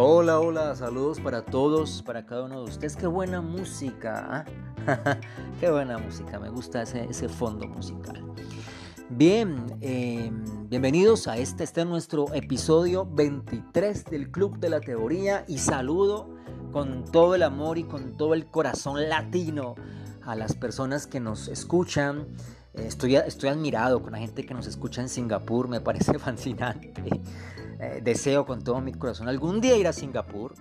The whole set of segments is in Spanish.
Hola, hola, saludos para todos, para cada uno de ustedes. Qué buena música, ¿ah? qué buena música, me gusta ese, fondo musical. Bien, em, bienvenidos a este, este es nuestro episodio 23 del Club de la Teoría y saludo con todo el amor y con todo el corazón latino a las personas que nos escuchan. Estoy, estoy admirado con la gente que nos escucha en Singapur, me parece fascinante. Eh, deseo con todo mi corazón algún día ir a Singapur.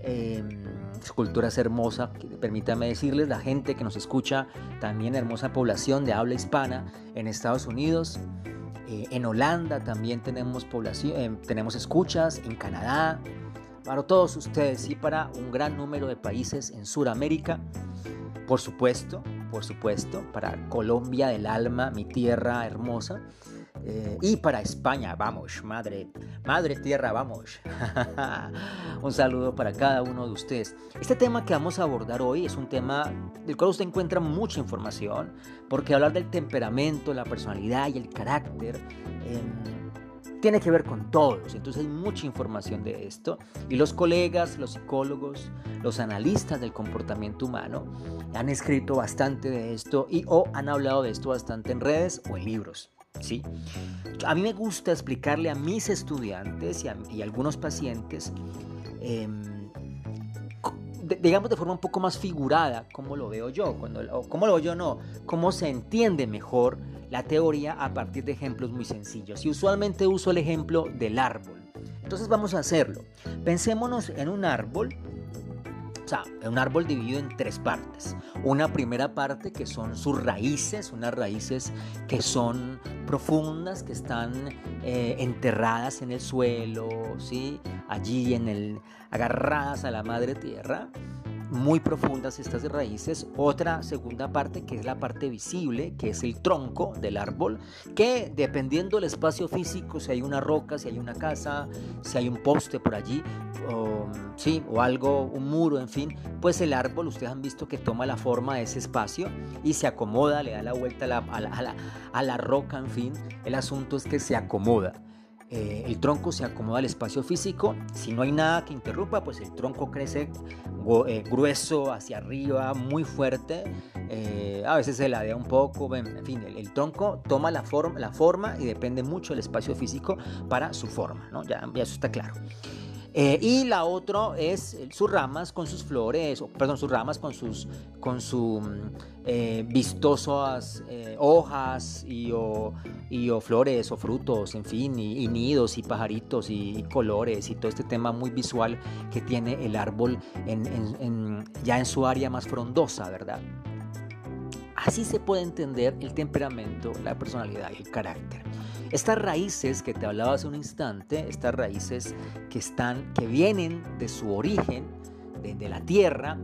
Eh, su cultura es hermosa, permítame decirles, la gente que nos escucha, también hermosa población de habla hispana en Estados Unidos. Eh, en Holanda también tenemos, población, tenemos escuchas, en Canadá, para todos ustedes y para un gran número de países en Sudamérica. Por supuesto, por supuesto, para Colombia del alma, mi tierra hermosa. Eh, y para España, vamos, madre, madre tierra, vamos. un saludo para cada uno de ustedes. Este tema que vamos a abordar hoy es un tema del cual usted encuentra mucha información, porque hablar del temperamento, la personalidad y el carácter em, tiene que ver con todos. Entonces hay mucha información de esto. Y los colegas, los psicólogos, los analistas del comportamiento humano han escrito bastante de esto y o han hablado de esto bastante en redes o en libros. ¿Sí? A mí me gusta explicarle a mis estudiantes y a, algunos pacientes, em, digamos de forma un poco más figurada, cómo lo veo yo, cuando, o cómo lo veo yo no, cómo se entiende mejor la teoría a partir de ejemplos muy sencillos. Y usualmente uso el ejemplo del árbol. Entonces vamos a hacerlo. Pensémonos en un árbol o sea, un árbol dividido en tres partes. Una primera parte que son sus raíces, unas raíces que son profundas, que están eh, enterradas en el suelo, ¿sí? allí en el, agarradas a la madre tierra muy profundas estas raíces. Otra segunda parte que es la parte visible, que es el tronco del árbol, que dependiendo del espacio físico, si hay una roca, si hay una casa, si hay un poste por allí, o, sí, o algo, un muro, en fin, pues el árbol, ustedes han visto que toma la forma de ese espacio y se acomoda, le da la vuelta a la, a la, a la roca, en fin, el asunto es que se acomoda. Eh, el tronco se acomoda al espacio físico. Si no hay nada que interrumpa, pues el tronco crece eh, grueso hacia arriba, muy fuerte. Eh, a veces se ladea un poco. En fin, el, tronco toma la, forma, y depende mucho del espacio físico para su forma. ya eso está claro. Eh, y la otra es sus ramas con sus flores, perdón, sus ramas con sus con su, mm, eh, vistosas eh, hojas y o, y o, flores o frutos, en fin, y, nidos y pajaritos y, colores y todo este tema muy visual que tiene el árbol ya en su área más frondosa, ¿verdad? Así se puede entender el temperamento, la personalidad y el carácter. Estas raíces que te hablaba hace un instante, estas raíces que están, que vienen de su origen, de, la tierra,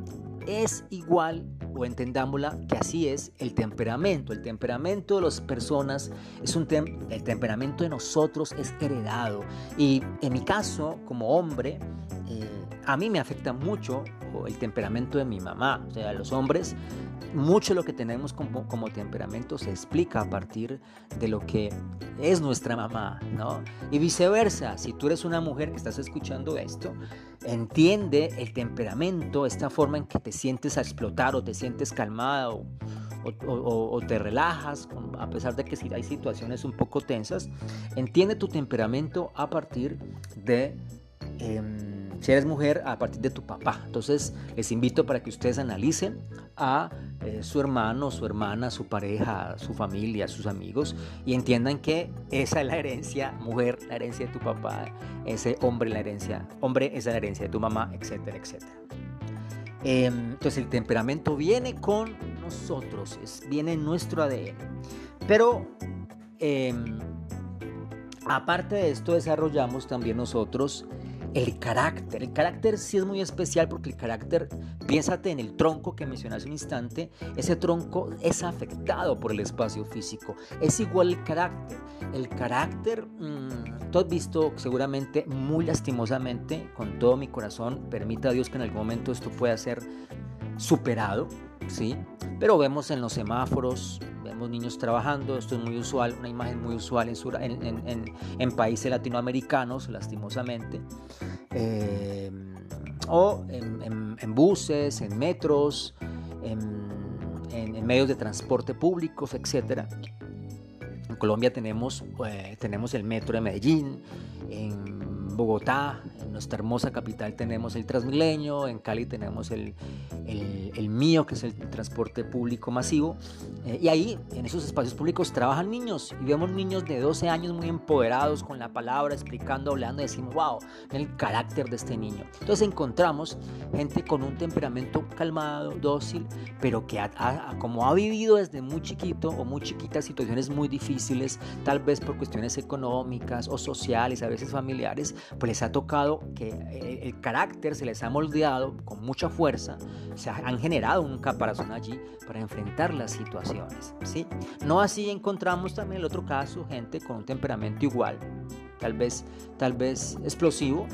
es igual, o entendámosla, que así es el temperamento. El temperamento de las personas es un el temperamento de nosotros es heredado. Y en mi caso, como hombre, eh, a mí me afecta mucho el temperamento de mi mamá. O sea, los hombres mucho lo que tenemos como, temperamento se explica a partir de lo que es nuestra mamá, ¿no? Y viceversa, si tú eres una mujer que estás escuchando esto, entiende el temperamento, esta forma en que te sientes a explotar o te sientes calmada o, o, te relajas, a pesar de que si hay situaciones un poco tensas, entiende tu temperamento a partir de... Em, si eres mujer, a partir de tu papá. Entonces, les invito para que ustedes analicen a eh, su hermano, su hermana, su pareja, su familia, sus amigos y entiendan que esa es la herencia, mujer, la herencia de tu papá, ese hombre, la herencia, hombre, es la herencia de tu mamá, etcétera, etcétera. Em, entonces, el temperamento viene con nosotros, viene en nuestro ADN. Pero, em, aparte de esto, desarrollamos también nosotros el carácter. El carácter sí es muy especial porque el carácter, piénsate en el tronco que mencioné hace un instante, ese tronco es afectado por el espacio físico. Es igual el carácter. El carácter, mm, tú has visto seguramente muy lastimosamente, con todo mi corazón, permita a Dios que en algún momento esto pueda ser superado, ¿sí? pero vemos en los semáforos, vemos niños trabajando, esto es muy usual, una imagen muy usual en, países latinoamericanos, lastimosamente, eh, o en, buses, en metros, en, medios de transporte públicos, etc. En Colombia tenemos, eh, tenemos el metro de Medellín, Bogotá, en nuestra hermosa capital tenemos el Transmilenio, en Cali tenemos el, el, mío, que es el transporte público masivo. Eh, y ahí, en esos espacios públicos, trabajan niños y vemos niños de 12 años muy empoderados con la palabra, explicando, hablando, y decimos, wow, el carácter de este niño. Entonces encontramos gente con un temperamento calmado, dócil, pero que como ha vivido desde muy chiquito o muy chiquita situaciones muy difíciles, tal vez por cuestiones económicas o sociales, a veces familiares, pues les ha tocado que eh, el carácter se les ha moldeado con mucha fuerza, se han generado un caparazón allí para enfrentar las situaciones. ¿sí? No así encontramos también el otro caso, gente con un temperamento igual, tal vez, tal vez explosivo,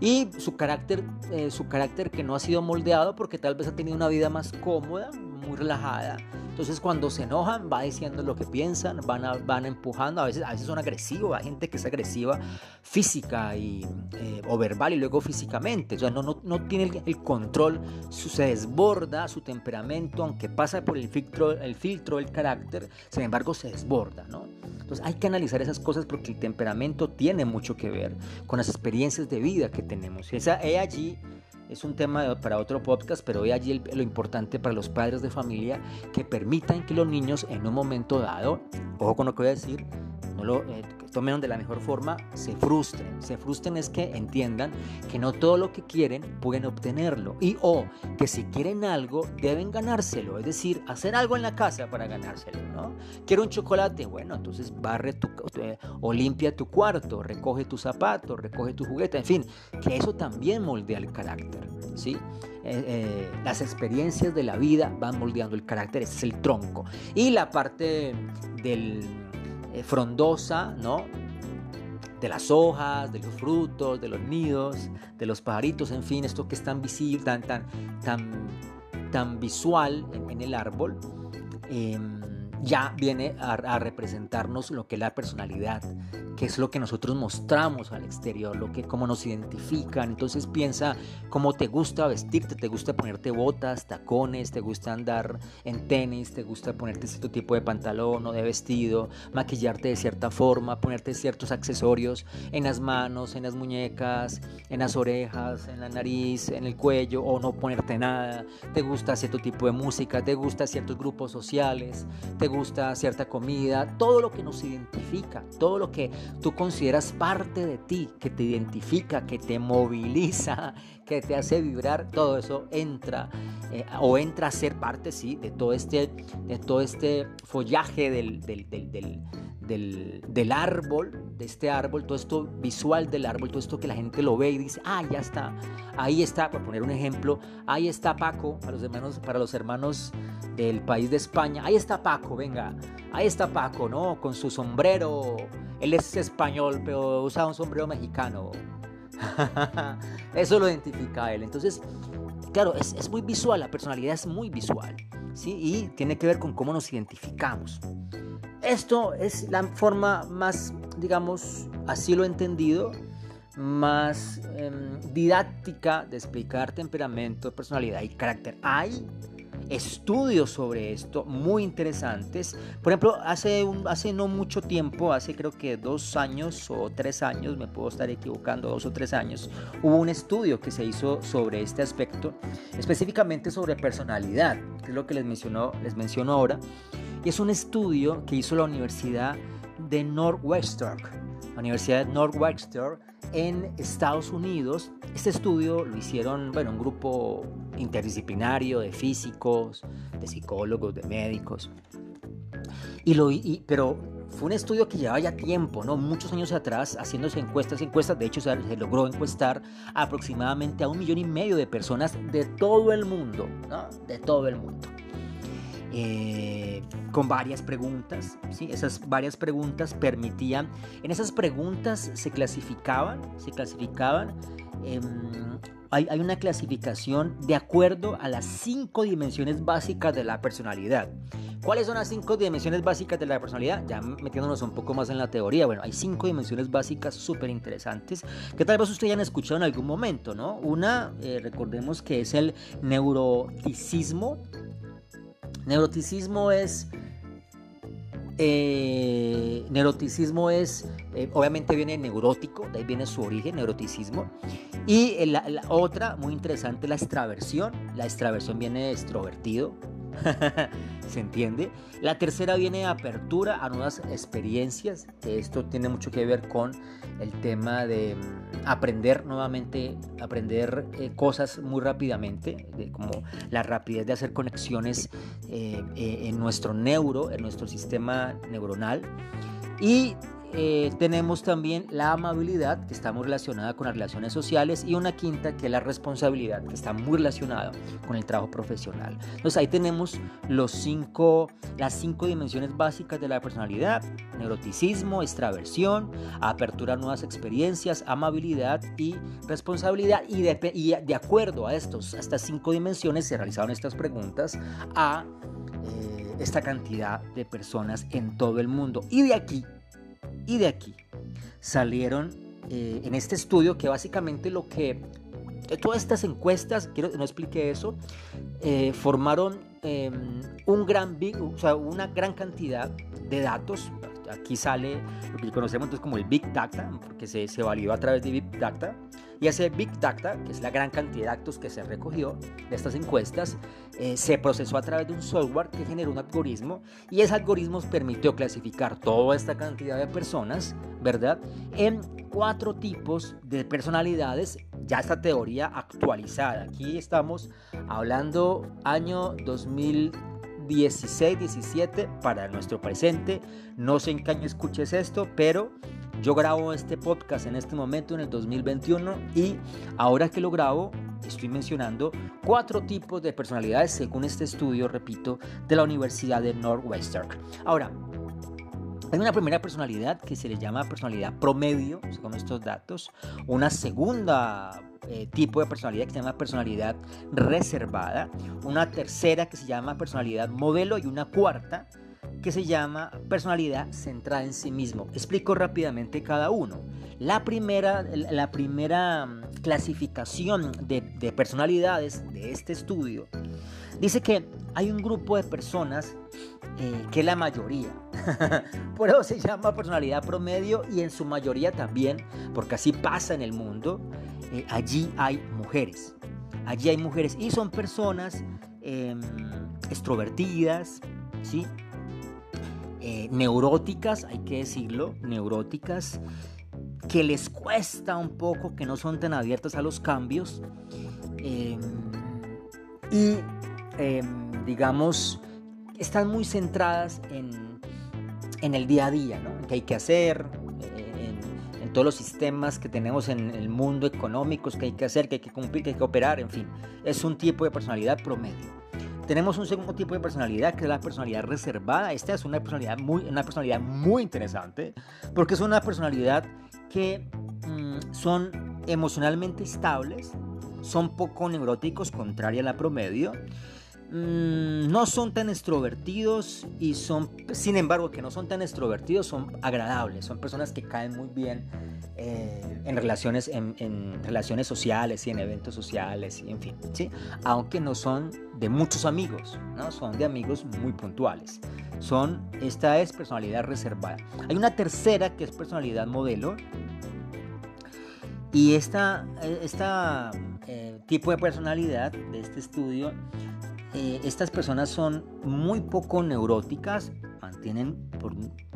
y su carácter, eh, su carácter que no ha sido moldeado porque tal vez ha tenido una vida más cómoda, muy relajada. Entonces cuando se enojan va diciendo lo que piensan, van, van empujando, a veces, a veces son agresivos, hay gente que es agresiva física y, eh, o verbal y luego físicamente, o sea, no, no, no tiene el, control, se desborda su temperamento, aunque pasa por el filtro, el filtro del carácter, sin embargo se desborda, ¿no? Entonces hay que analizar esas cosas porque el temperamento tiene mucho que ver con las experiencias de vida que tenemos. Esa, es allí es un tema para otro podcast, pero hoy allí lo importante para los padres de familia que permitan que los niños en un momento dado, ojo con lo que voy a decir, no lo eh, tomen de la mejor forma, se frustren. Se frustren es que entiendan que no todo lo que quieren pueden obtenerlo y o que si quieren algo deben ganárselo, es decir, hacer algo en la casa para ganárselo, ¿no? Quiero un chocolate, bueno, entonces barre tu, eh, o limpia tu cuarto, recoge tus zapatos, recoge tu juguete, en fin, que eso también moldea el carácter, ¿sí? Eh, las experiencias de la vida van moldeando el carácter, ese es el tronco. Y la parte del eh, frondosa, ¿no? De las hojas, de los frutos, de los nidos, de los pajaritos, en fin, esto que es tan visible, tan, tan, tan, tan visual en, el árbol. Em, ya viene a, representarnos lo que es la personalidad, que es lo que nosotros mostramos al exterior, lo que cómo nos identifican. Entonces piensa cómo te gusta vestirte, te gusta ponerte botas, tacones, te gusta andar en tenis, te gusta ponerte cierto tipo de pantalón o de vestido, maquillarte de cierta forma, ponerte ciertos accesorios en las manos, en las muñecas, en las orejas, en la nariz, en el cuello o no ponerte nada. Te gusta cierto tipo de música, te gusta ciertos grupos sociales, te gusta cierta comida, todo lo que nos identifica, todo lo que tú consideras parte de ti, que te identifica, que te moviliza, que te hace vibrar, todo eso entra eh, o entra a ser parte, sí, de todo este, de todo este follaje del, del, del, del, árbol, de este árbol, todo esto visual del árbol, todo esto que la gente lo ve y dice, ah, ya está, ahí está, por poner un ejemplo, ahí está Paco, para los hermanos, para los hermanos del país de España, ahí está Paco, venga, ahí está Paco, ¿no? Con su sombrero, él es español, pero usa un sombrero mexicano. Eso lo identifica él. Entonces, claro, es, es, muy visual, la personalidad es muy visual, ¿sí? Y tiene que ver con cómo nos identificamos. Esto es la forma más, digamos, así lo he entendido, más em, didáctica de explicar temperamento, personalidad y carácter. Hay estudios sobre esto muy interesantes. Por ejemplo, hace, hace no mucho tiempo, hace creo que dos años o tres años, me puedo estar equivocando, dos o tres años, hubo un estudio que se hizo sobre este aspecto, específicamente sobre personalidad, que es lo que les, mencionó, les menciono ahora. Y es un estudio que hizo la Universidad de Northwestern, la Universidad de Northwestern en Estados Unidos. Este estudio lo hicieron, bueno, un grupo interdisciplinario de físicos, de psicólogos, de médicos. Y lo, pero fue un estudio que llevaba ya tiempo, ¿no? Muchos años atrás, haciéndose encuestas, encuestas. De hecho, se, logró encuestar aproximadamente a un millón y medio de personas de todo el mundo, ¿no? De todo el mundo. Eh, con varias preguntas. ¿sí? Esas varias preguntas permitían, en esas preguntas se clasificaban, se clasificaban em, hay, hay, una clasificación de acuerdo a las cinco dimensiones básicas de la personalidad. ¿Cuáles son las cinco dimensiones básicas de la personalidad? Ya metiéndonos un poco más en la teoría. Bueno, hay cinco dimensiones básicas súper interesantes que tal vez ustedes hayan escuchado en algún momento, ¿no? Una, eh, recordemos que es el neuroticismo. Neuroticismo es eh, neuroticismo es, eh, obviamente viene neurótico, de ahí viene su origen, neuroticismo. Y la, la, otra, muy interesante, la extraversión. La extraversión viene de extrovertido, ¿Se entiende? La tercera viene de apertura a nuevas experiencias. Esto tiene mucho que ver con el tema de mm, aprender nuevamente, aprender eh, cosas muy rápidamente, como la rapidez de hacer conexiones eh, eh, en nuestro neuro, en nuestro sistema neuronal. Y eh, tenemos también la amabilidad, que está muy relacionada con las relaciones sociales, y una quinta, que es la responsabilidad, que está muy relacionada con el trabajo profesional. Entonces ahí tenemos los cinco, las cinco dimensiones básicas de la personalidad, neuroticismo, extraversión, apertura a nuevas experiencias, amabilidad y responsabilidad. Y de, acuerdo a, estos, estas cinco dimensiones se realizaron estas preguntas a... Eh, esta cantidad de personas en todo el mundo. Y de aquí y de aquí salieron eh, en este estudio que básicamente lo que de todas estas encuestas, quiero no explique eso, eh, formaron em, un gran big, o sea, una gran cantidad de datos. Aquí sale lo que conocemos entonces como el Big Data, porque se, se validó a través de Big Data. Y ese Big Data, que es la gran cantidad de datos que se recogió de estas encuestas, eh, se procesó a través de un software que generó un algoritmo y ese algoritmo permitió clasificar toda esta cantidad de personas, ¿verdad? En cuatro tipos de personalidades, ya esta teoría actualizada. Aquí estamos hablando año 2016, 17 para nuestro presente. No sé en qué año escuches esto, pero yo grabo este podcast en este momento en el 2021 y ahora que lo grabo estoy mencionando cuatro tipos de personalidades según este estudio, repito, de la Universidad de Northwestern. Ahora, hay una primera personalidad que se le llama personalidad promedio, según estos datos. Una segunda eh, tipo de personalidad que se llama personalidad reservada. Una tercera que se llama personalidad modelo y una cuarta que se llama personalidad centrada en sí mismo. Explico rápidamente cada uno. La primera, la primera mm, clasificación de, personalidades de este estudio dice que hay un grupo de personas eh, que la mayoría. Por eso se llama personalidad promedio y en su mayoría también, porque así pasa en el mundo, eh, allí hay mujeres. Allí hay mujeres y son personas em, extrovertidas, ¿sí? Eh, neuróticas, hay que decirlo, neuróticas, que les cuesta un poco, que no son tan abiertas a los cambios. Em, y, em, digamos, están muy centradas en, en, el día a día, ¿no? En qué hay que hacer, en, en, todos los sistemas que tenemos en el mundo económicos, que hay que hacer, que hay que cumplir, que hay que operar, en fin. Es un tipo de personalidad promedio. Tenemos un segundo tipo de personalidad que es la personalidad reservada. Esta es una personalidad muy, una personalidad muy interesante porque es una personalidad que mm, son emocionalmente estables, son poco neuróticos, contraria a la promedio. Mm, no son tan extrovertidos y son, sin embargo, que no son tan extrovertidos, son agradables, son personas que caen muy bien eh, en, relaciones, en, relaciones sociales y en eventos sociales, y en fin, ¿sí? aunque no son de muchos amigos, ¿no? son de amigos muy puntuales. Son, esta es personalidad reservada. Hay una tercera que es personalidad modelo. Y esta, esta eh, tipo de personalidad de este estudio, eh, estas personas son muy poco neuróticas,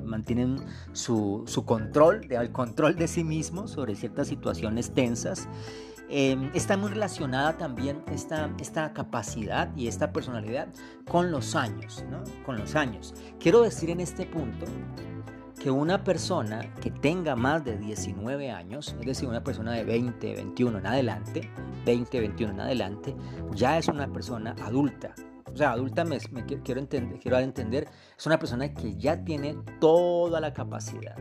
mantienen su, control, el control de sí mismos sobre ciertas situaciones tensas. Em, está muy relacionada también esta, esta capacidad y esta personalidad con los años, ¿no? Con los años. Quiero decir en este punto que una persona que tenga más de 19 años, es decir, una persona de 20, 21 en adelante, 20, 21 en adelante, ya es una persona adulta, o sea, adulta me, quiero, entender, quiero entender, es una persona que ya tiene toda la capacidad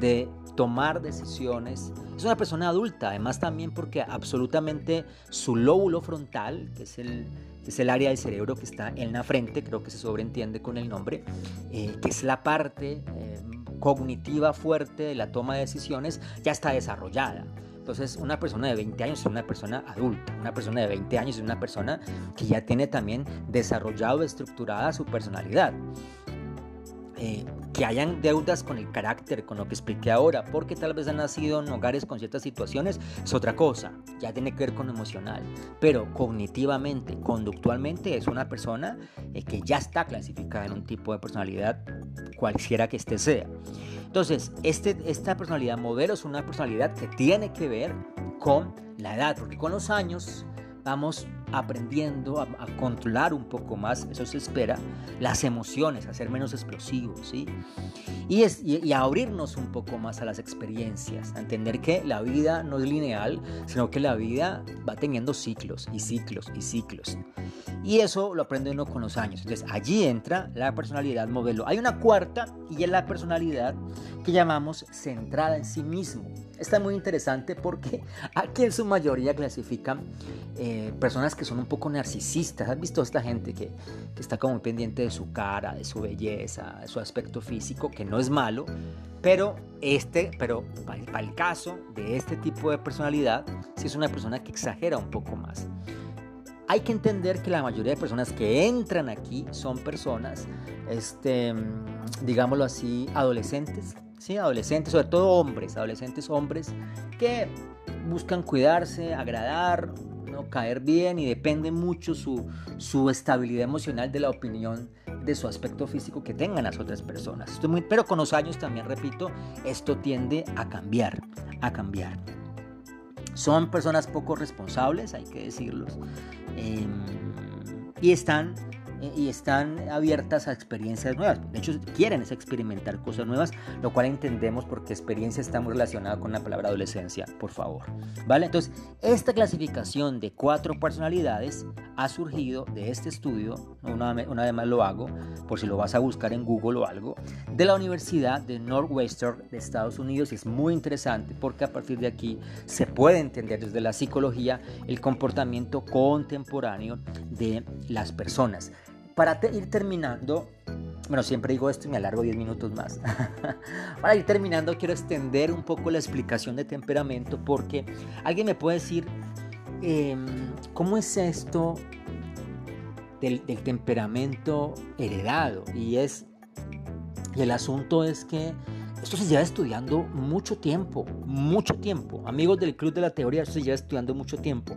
de tomar decisiones. Es una persona adulta, además también porque absolutamente su lóbulo frontal, que es el, es el área del cerebro que está en la frente, creo que se sobreentiende con el nombre, eh, que es la parte eh, cognitiva fuerte de la toma de decisiones, ya está desarrollada. Entonces, una persona de 20 años es una persona adulta, una persona de 20 años es una persona que ya tiene también desarrollado, estructurada su personalidad. Eh, que hayan deudas con el carácter, con lo que expliqué ahora, porque tal vez han nacido en hogares con ciertas situaciones, es otra cosa, ya tiene que ver con emocional, pero cognitivamente, conductualmente es una persona eh, que ya está clasificada en un tipo de personalidad, cualquiera que éste sea. Entonces, este, esta personalidad modelo es una personalidad que tiene que ver con la edad, porque con los años vamos aprendiendo a, controlar un poco más, eso se espera, las emociones, a ser menos explosivos, ¿sí? Y, es, y, a abrirnos un poco más a las experiencias, a entender que la vida no es lineal, sino que la vida va teniendo ciclos y ciclos y ciclos. Y eso lo aprende uno con los años. Entonces allí entra la personalidad modelo. Hay una cuarta y es la personalidad que llamamos centrada en sí mismo. Está muy interesante porque aquí en su mayoría clasifican eh, personas que son un poco narcisistas. ¿Has visto esta gente que, que está como pendiente de su cara, de su belleza, de su aspecto físico, que no es malo, pero este, pero para el caso de este tipo de personalidad, sí es una persona que exagera un poco más. Hay que entender que la mayoría de personas que entran aquí son personas, este, digámoslo así, adolescentes, ¿sí? adolescentes, sobre todo hombres, adolescentes hombres que buscan cuidarse, agradar, ¿no? caer bien y depende mucho su, su estabilidad emocional de la opinión de su aspecto físico que tengan las otras personas. pero con los años también, repito, esto tiende a cambiar, a cambiar. Son personas poco responsables, hay que decirlos, em, y están y están abiertas a experiencias nuevas. De hecho, quieren experimentar cosas nuevas, lo cual entendemos porque experiencia está muy relacionada con la palabra adolescencia, por favor. ¿Vale? Entonces, esta clasificación de cuatro personalidades ha surgido de este estudio, una, una vez más lo hago, por si lo vas a buscar en Google o algo, de la Universidad de Northwestern de Estados Unidos y es muy interesante porque a partir de aquí se puede entender desde la psicología el comportamiento contemporáneo de las personas. Para ir terminando, bueno, siempre digo esto y me alargo 10 minutos más. Para ir terminando, quiero extender un poco la explicación de temperamento porque alguien me puede decir, em, ¿cómo es esto del, temperamento heredado? Y es, y el asunto es que esto se lleva estudiando mucho tiempo, mucho tiempo. Amigos del Club de la Teoría, esto se lleva estudiando mucho tiempo.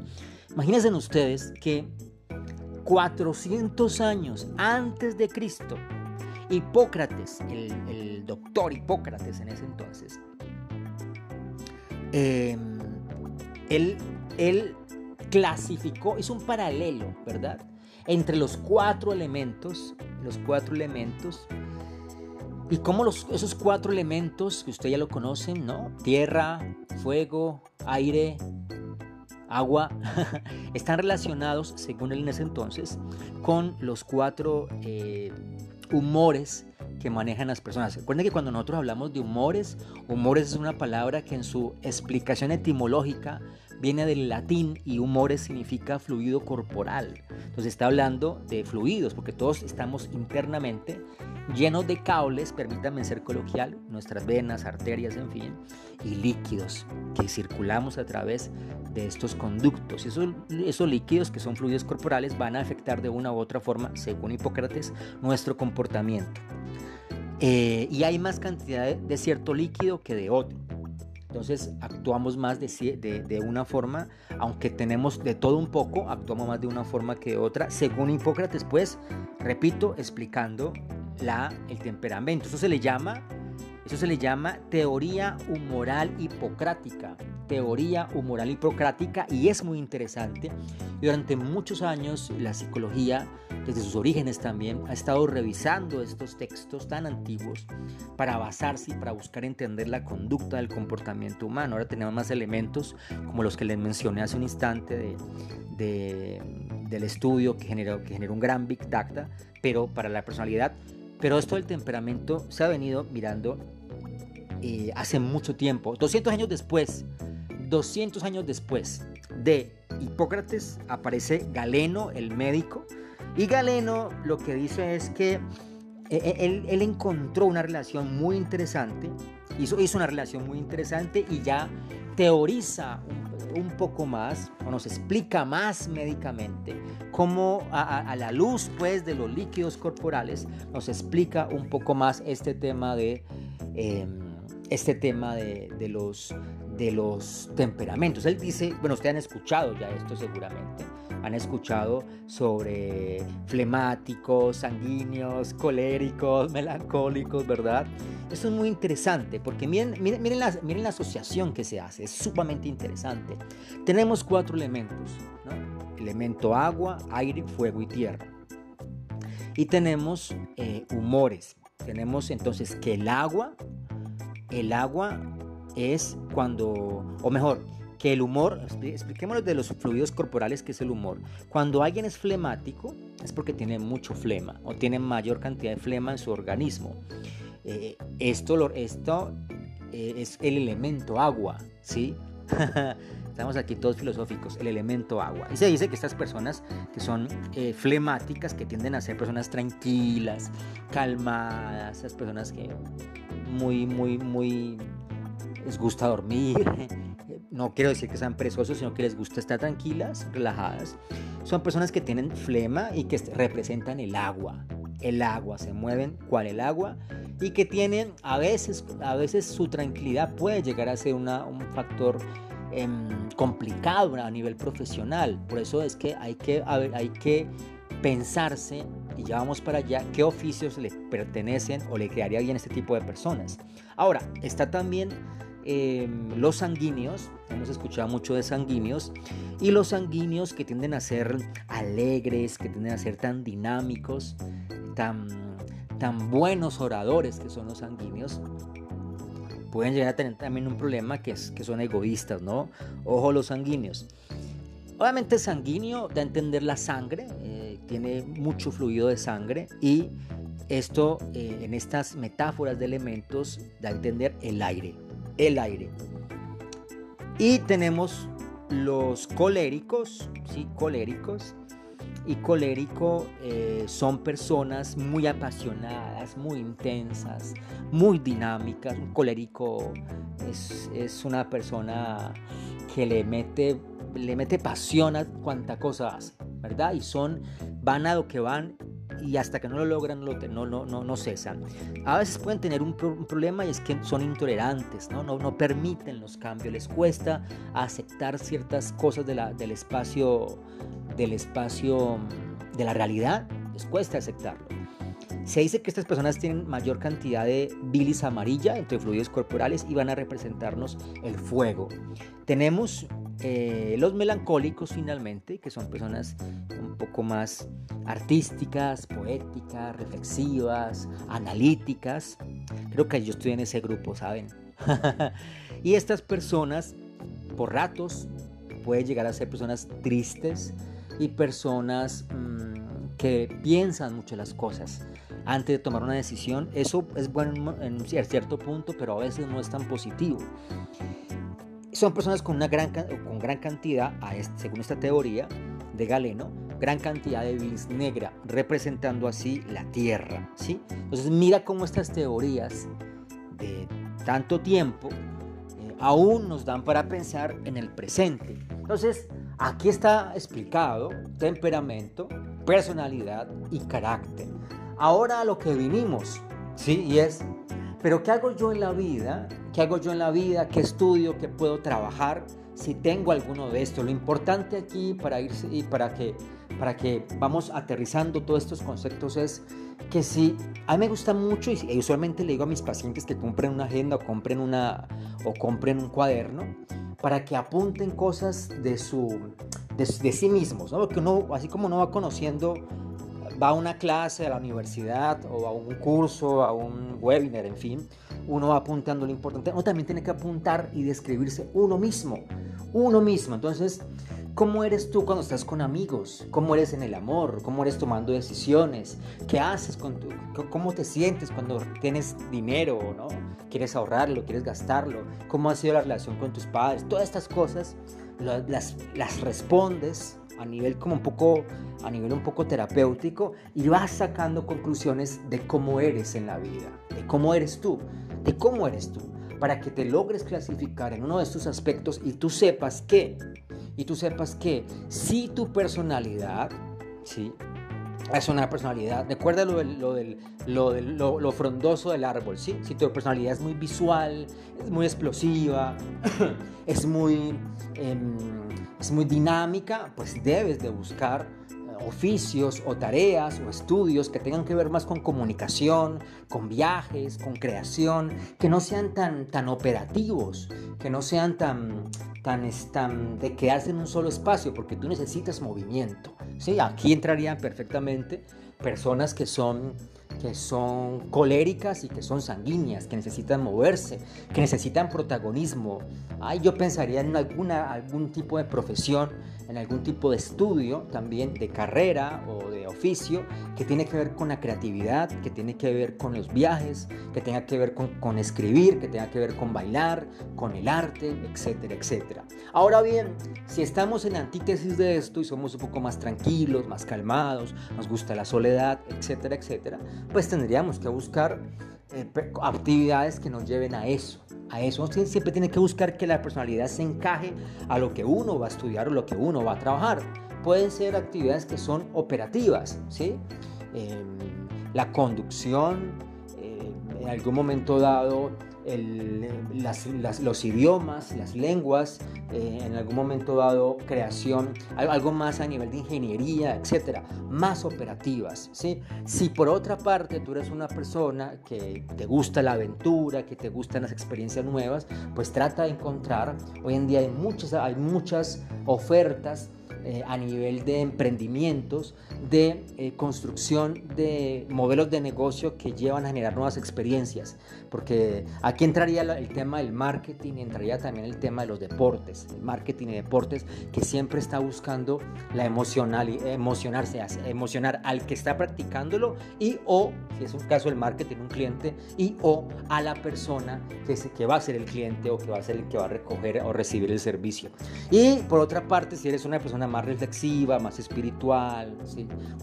Imagínense ustedes que 400 años antes de Cristo, Hipócrates, el, doctor Hipócrates en ese entonces, em, él, él clasificó, hizo un paralelo, ¿verdad? Entre los cuatro elementos, los cuatro elementos, y cómo los, esos cuatro elementos que usted ya lo conocen, ¿no? Tierra, fuego, aire agua están relacionados, según él en ese entonces, con los cuatro eh, humores que manejan las personas. Recuerden que cuando nosotros hablamos de humores, humores es una palabra que en su explicación etimológica viene del latín y humores significa fluido corporal. Entonces está hablando de fluidos, porque todos estamos internamente llenos de cables, permítanme ser coloquial, nuestras venas, arterias, en fin, y líquidos que circulamos a través de estos conductos. Esos, esos líquidos, que son fluidos corporales, van a afectar de una u otra forma, según Hipócrates, nuestro comportamiento. Eh, y hay más cantidad de cierto líquido que de otro. Entonces actuamos más de, de, una forma, aunque tenemos de todo un poco, actuamos más de una forma que de otra, según Hipócrates, pues, repito, explicando la, el temperamento. Eso se le llama, eso se le llama teoría humoral hipocrática teoría humoral hipocrática y es muy interesante. durante muchos años la psicología, desde sus orígenes también, ha estado revisando estos textos tan antiguos para basarse y para buscar entender la conducta del comportamiento humano. Ahora tenemos más elementos como los que les mencioné hace un instante de, del estudio que generó, que generó un gran Big Data, pero para la personalidad. Pero esto del temperamento se ha venido mirando eh, hace mucho tiempo, 200 años después, 200 años después de Hipócrates, aparece Galeno, el médico, y Galeno lo que dice es que eh, él, encontró una relación muy interesante, hizo, hizo una relación muy interesante y ya teoriza un, poco más, o nos explica más médicamente, cómo a, la luz pues de los líquidos corporales nos explica un poco más este tema de... Em, este tema de, los, de los temperamentos. Él dice, bueno, ustedes han escuchado ya esto seguramente, han escuchado sobre flemáticos, sanguíneos, coléricos, melancólicos, ¿verdad? Eso es muy interesante porque miren, miren, la, asociación que se hace, es sumamente interesante. Tenemos cuatro elementos. Elemento agua, aire, fuego y tierra. Y tenemos eh, humores. Tenemos entonces que el agua el agua es cuando, o mejor, que el humor, expliquémoslo de los fluidos corporales, que es el humor. Cuando alguien es flemático, es porque tiene mucho flema o tiene mayor cantidad de flema en su organismo. Eh, esto esto eh, es el elemento agua, ¿sí? Estamos aquí todos filosóficos, el elemento agua. Y se dice que estas personas que son eh, flemáticas, que tienden a ser personas tranquilas, calmadas, esas personas que muy, muy, muy les gusta dormir. No quiero decir que sean perezosos, sino que les gusta estar tranquilas, relajadas. Son personas que tienen flema y que representan el agua. El agua, se mueven cual el agua y que tienen a veces, a veces su tranquilidad puede llegar a ser un factor em, complicado a nivel profesional. Por eso es que hay que, hay que pensarse y ya vamos para allá qué oficios le pertenecen o le crearía bien este tipo de personas. Ahora, está también em, los sanguíneos, hemos escuchado mucho de sanguíneos, y los sanguíneos que tienden a ser alegres, que tienden a ser tan dinámicos, tan, tan buenos oradores que son los sanguíneos, pueden llegar a tener también un problema que es que son egoístas, ¿no? Ojo los sanguíneos. Obviamente sanguíneo da a entender la sangre, eh, tiene mucho fluido de sangre y esto eh, en estas metáforas de elementos da a entender el aire, el aire. Y tenemos los coléricos, sí, coléricos. Y colérico eh, son personas muy apasionadas, muy intensas, muy dinámicas. Un colérico es, es una persona que le mete le mete pasión a cuanta cosa hace, ¿verdad? Y son, van a lo que van y hasta que no lo logran no, no, no, no cesan. A veces pueden tener un, problema y es que son intolerantes, ¿no? No, no permiten los cambios, les cuesta aceptar ciertas cosas de la, del espacio, del espacio, de la realidad, les cuesta aceptarlo. Se dice que estas personas tienen mayor cantidad de bilis amarilla entre fluidos corporales y van a representarnos el fuego. Tenemos eh, los melancólicos finalmente, que son personas un poco más artísticas, poéticas, reflexivas, analíticas. Creo que yo estoy en ese grupo, ¿saben? y estas personas, por ratos, pueden llegar a ser personas tristes y personas mm, que piensan mucho las cosas antes de tomar una decisión. Eso es bueno en cierto punto, pero a veces no es tan positivo. Son personas con una gran, con gran cantidad, según esta teoría de Galeno, gran cantidad de bilis negra, representando así la Tierra. ¿sí? Entonces mira cómo estas teorías de tanto tiempo eh, aún nos dan para pensar en el presente. Entonces, aquí está explicado temperamento, personalidad y carácter. Ahora lo que vinimos, ¿sí? Y es, pero ¿qué hago yo en la vida ¿Qué hago yo en la vida? ¿Qué estudio? ¿Qué puedo trabajar? Si tengo alguno de estos. Lo importante aquí para irse y para que, para que vamos aterrizando todos estos conceptos es que si a mí me gusta mucho y usualmente le digo a mis pacientes que compren una agenda o compren, una, o compren un cuaderno para que apunten cosas de, su, de, de sí mismos, ¿no? Porque uno, así como uno va conociendo va a una clase a la universidad o a un curso, a un webinar, en fin, uno va apuntando lo importante. Uno también tiene que apuntar y describirse uno mismo, uno mismo. Entonces, ¿cómo eres tú cuando estás con amigos? ¿Cómo eres en el amor? ¿Cómo eres tomando decisiones? ¿Qué haces con tu, cómo te sientes cuando tienes dinero, ¿no? quieres ahorrarlo, quieres gastarlo, cómo ha sido la relación con tus padres, todas estas cosas las, las respondes a nivel como un poco a nivel un poco terapéutico y vas sacando conclusiones de cómo eres en la vida, de cómo eres tú, de cómo eres tú, para que te logres clasificar en uno de estos aspectos y tú sepas que y tú sepas que si tu personalidad, ¿sí? es una personalidad. Recuerda lo, del, lo, lo, frondoso del árbol, ¿sí? Si tu personalidad es muy visual, es muy explosiva, es muy, em, es muy dinámica, pues debes de buscar eh, oficios o tareas o estudios que tengan que ver más con comunicación, con viajes, con creación, que no sean tan, tan operativos, que no sean tan, tan, tan de quedarse en un solo espacio, porque tú necesitas movimiento. ¿sí? Aquí entrarían perfectamente personas que son que son coléricas y que son sanguíneas, que necesitan moverse, que necesitan protagonismo. Ay, yo pensaría en alguna, algún tipo de profesión, en algún tipo de estudio también, de carrera o de oficio, que tiene que ver con la creatividad, que tiene que ver con los viajes, que tenga que ver con, escribir, que tenga que ver con bailar, con el arte, etcétera, etcétera. Ahora bien, si estamos en antítesis de esto y somos un poco más tranquilos, más calmados, nos gusta la soledad, etcétera, etcétera, pues tendríamos que buscar eh, actividades que nos lleven a eso. A eso siempre tiene que buscar que la personalidad se encaje a lo que uno va a estudiar o lo que uno va a trabajar. Pueden ser actividades que son operativas, ¿sí? Em, la conducción, eh, en algún momento dado los idiomas, las lenguas, eh, en algún momento dado creación, algo más a nivel de ingeniería, etcétera, más operativas. ¿sí? Si por otra parte tú eres una persona que te gusta la aventura, que te gustan las experiencias nuevas, pues trata de encontrar, hoy en día hay muchas, hay muchas ofertas eh, a nivel de emprendimientos, de eh, construcción de modelos de negocio que llevan a generar nuevas experiencias. Porque aquí entraría el tema del marketing, entraría también el tema de los deportes, el marketing y deportes que siempre está buscando la emocional, emocionarse, emocionar al que está practicándolo y o, si es un caso el marketing, un cliente, y o a la persona que, que va a ser el cliente o que va a ser el que va a recoger o recibir el servicio. Y por otra parte, si eres una persona más reflexiva, más espiritual,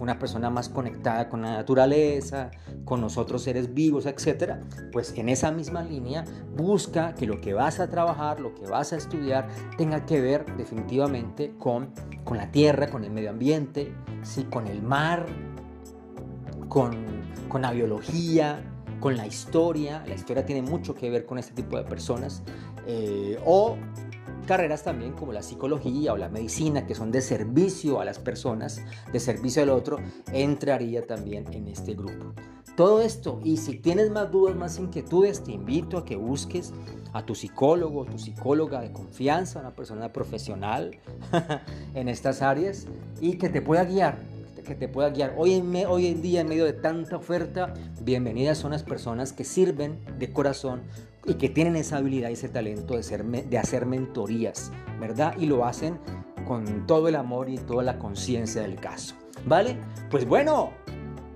una persona más conectada con la naturaleza, con nosotros seres vivos, etc., pues en esa misma línea busca que lo que vas a trabajar, lo que vas a estudiar, tenga que ver definitivamente con, con la tierra, con el medio ambiente, ¿sí? con el mar, con, con la biología, con la historia. La historia tiene mucho que ver con este tipo de personas. Eh, o carreras también como la psicología o la medicina, que son de servicio a las personas, de servicio al otro, entraría también en este grupo. Todo esto, y si tienes más dudas, más inquietudes, te invito a que busques a tu psicólogo, tu psicóloga de confianza, una persona profesional en estas áreas y que te pueda guiar, que te pueda guiar. Hoy en, hoy en día, en medio de tanta oferta, bienvenidas son las personas que sirven de corazón y que tienen esa habilidad y ese talento de, ser, de hacer mentorías, ¿verdad? Y lo hacen con todo el amor y toda la conciencia del caso, ¿vale? Pues bueno,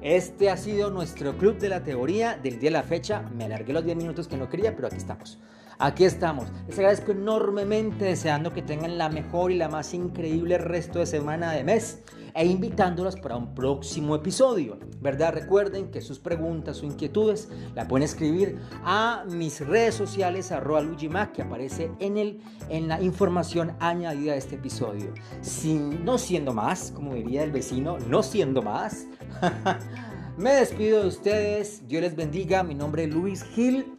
este ha sido nuestro club de la teoría del día de la fecha. Me alargué los 10 minutos que no quería, pero aquí estamos. Aquí estamos. Les agradezco enormemente deseando que tengan la mejor y la más increíble resto de semana de mes e invitándolas para un próximo episodio. ¿Verdad? Recuerden que sus preguntas o inquietudes la pueden escribir a mis redes sociales arroba Lujimac que aparece en, el, en la información añadida a este episodio. Sin, no siendo más, como diría el vecino, no siendo más. Me despido de ustedes. Dios les bendiga. Mi nombre es Luis Gil